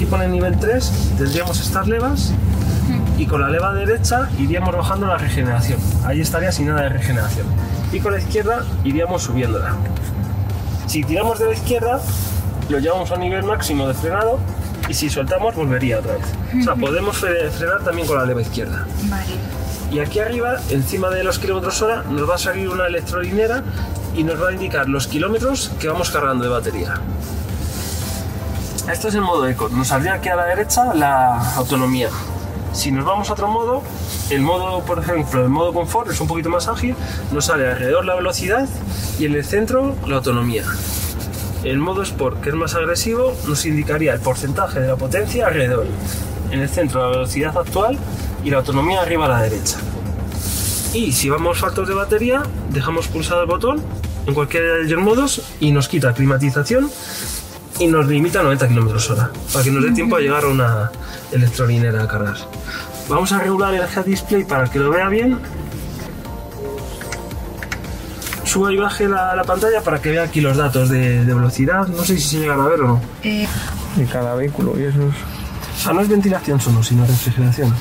aquí pone nivel 3, tendríamos estas levas y con la leva derecha iríamos bajando la regeneración. Ahí estaría sin nada de regeneración. Y con la izquierda iríamos subiéndola. Si tiramos de la izquierda, lo llevamos a nivel máximo de frenado y si soltamos volvería otra vez. O sea, podemos fre- frenar también con la leva izquierda. Vale. Y aquí arriba, encima de los kilómetros hora, nos va a salir una electrolinera y nos va a indicar los kilómetros que vamos cargando de batería. Esto es el modo eco. Nos saldría aquí a la derecha la autonomía. Si nos vamos a otro modo, el modo, por ejemplo, el modo confort es un poquito más ágil, nos sale alrededor la velocidad y en el centro la autonomía. El modo Sport, que es más agresivo, nos indicaría el porcentaje de la potencia alrededor. En el centro la velocidad actual y la autonomía arriba a la derecha. Y si vamos faltos de batería, dejamos pulsado el botón en cualquiera de los modos y nos quita climatización y nos limita a 90 km hora para que nos dé tiempo a llegar a una electrolinera a cargar. Vamos a regular el head display para que lo vea bien. Suba y baje la, la pantalla para que vea aquí los datos de, de velocidad. No sé si se llegan a ver o no. Eh, De cada vehículo y eso es... O sea, no es ventilación solo, sino refrigeración.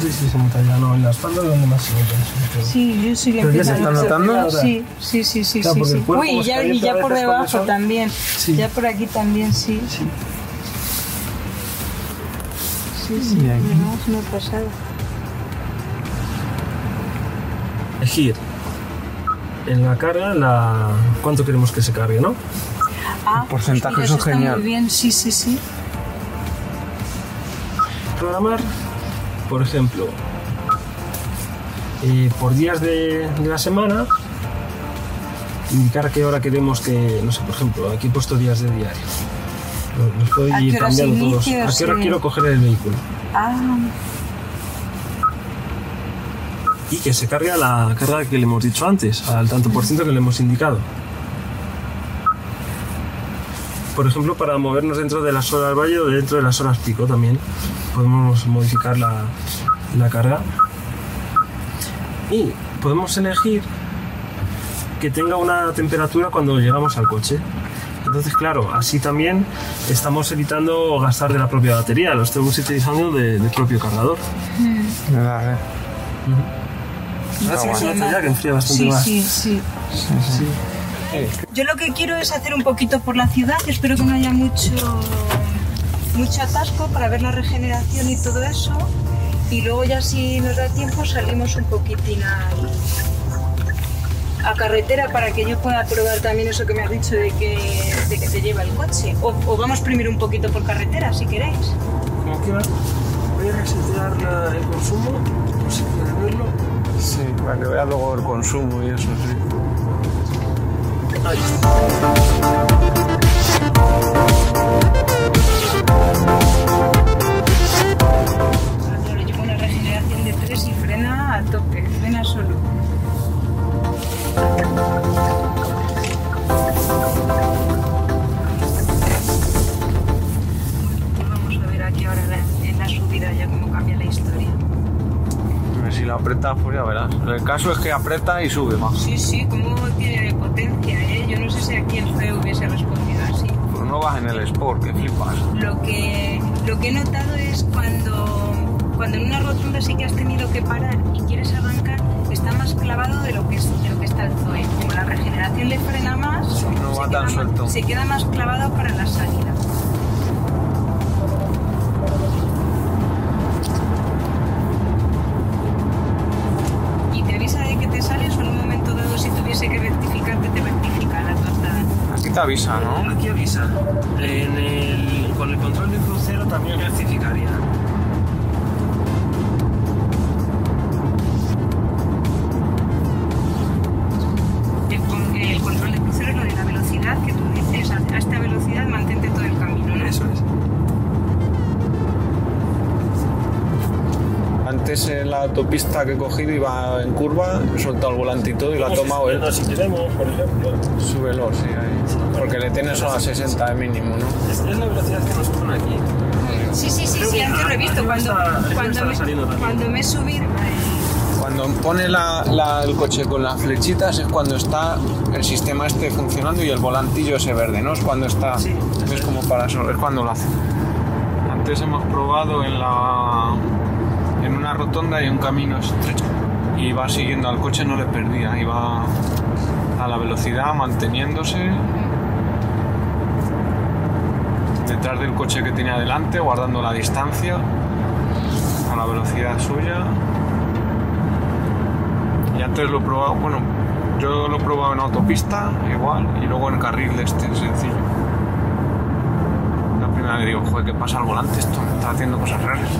Sé si se nota ya, no, en la espalda es donde más se nota. sí, yo sí que Pero ya se está notando. Sí, sí, sí, sí, Claro, sí. sí. el Uy, y ya, y ya por debajo también. Sí. Ya por aquí también, sí. Sí. Sí, sí, Y aquí. no, es una pasada. Elegir en la carga la... cuánto queremos que se cargue, ¿no? Ah, porcentaje, mira, eso es genial. Muy bien, sí, sí, sí. programar, por ejemplo, eh, por días de, de la semana, indicar a qué hora queremos que, no sé, por ejemplo, aquí he puesto días de diario. Lo- Los puedo ¿A ir qué hora se cambiando todos. ¿A qué hora Sí. quiero coger el vehículo? Ah, Y que se cargue a la carga que le hemos dicho antes, al tanto por ciento que le hemos indicado. Por ejemplo, para movernos dentro de las horas valle o dentro de las horas pico también podemos modificar la, la carga. Y podemos elegir que tenga una temperatura cuando llegamos al coche. Entonces, claro, así también estamos evitando gastar de la propia batería, lo estamos utilizando de- del propio cargador. ¿Verdad, eh? Ahora sí que se bueno. nota ya que enfría bastante sí, más. sí, sí. Sí. Yo lo que quiero es hacer un poquito por la ciudad, espero que no haya mucho, mucho atasco para ver la regeneración y todo eso. Y luego ya si nos da tiempo salimos un poquitín a carretera para que yo pueda probar también eso que me has dicho de que, de que te lleva el coche. O, o vamos primero un poquito por carretera si queréis. Como voy a resetear la- el consumo, no sé si quieres verlo. Sí, para que vea luego el consumo y eso, sí. Llevo una regeneración de 3 y frena a tope, frena solo. Vamos a ver aquí ahora en la subida ya cómo cambia la historia. Si la aprieta, pues ya verás. El caso es que aprieta y sube más. Sí, sí, cómo tiene potencia, ¿eh? Sé el feo hubiese respondido así. Pues no vas en el Sport, que flipas. Lo que, lo que he notado es cuando, cuando en una rotonda sí que has tenido que parar y quieres arrancar, está más clavado de lo que, es, de lo que está el Zoe. Como la regeneración le frena más, no se, va queda tan más- suelto. se queda más clavado para la salida. Te avisa, ¿no? Aquí avisa. Con el control de crucero también rectificaría. Antes en la autopista que he cogido iba en curva, he soltado el volante y todo y lo ha tomado él. Si queremos, por ejemplo. Súbelo, sí, ahí. Porque le tienes a 60 de mínimo, ¿no? Es, es la velocidad que nos pone aquí. Sí, sí, sí, sí, antes lo he visto. Cuando, cuando, me, cuando me he subido. Cuando pone la- la- el coche con las flechitas es cuando está el sistema este funcionando y el volantillo ese verde, ¿no? Es cuando está... Sí. Es como para eso, es cuando lo hace. antes hemos probado en la en una rotonda y un camino estrecho. Y iba siguiendo al coche, no le perdía, iba a la velocidad, manteniéndose detrás del coche que tenía delante, guardando la distancia a la velocidad suya. Y antes lo he probado, bueno, yo lo he probado en autopista, igual, y luego en carril de este sencillo. Vez digo, joder, ¿qué pasa al volante? Esto me está haciendo cosas raras.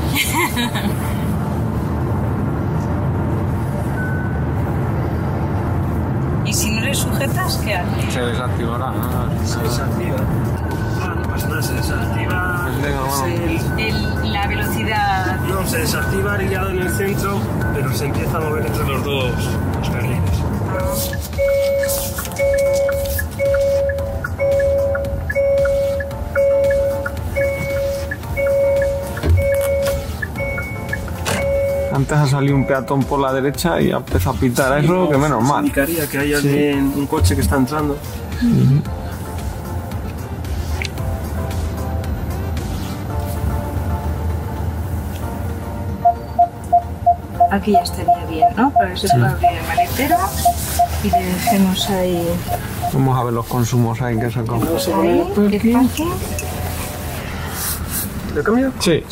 Y si no le sujetas, ¿qué haces? Se desactivará, ¿no? Se desactiva. Ah, no pasa nada, se desactiva. Venga, vamos. el- El- la velocidad. no, se desactiva el guiado en el centro, pero se empieza a mover entre los dos los carriles. Antes ha salido un peatón por la derecha y ha empezado a pitar eso, que menos mal. Indicaría que hay alguien, un coche que está entrando. Aquí ya estaría bien, ¿no? Para que se pueda abrir el maletero y le dejemos ahí. Vamos a ver los consumos ahí que a poner el parking. ¿Lo cambio? Sí.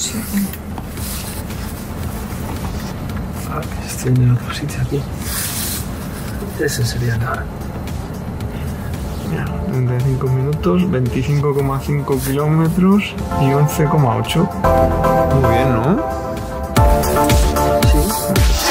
Ah, que estoy en otro sitio aquí. Ese sería el ahora. 35 minutos, 25,5 kilómetros y 11,8. Muy bien, ¿no? Sí.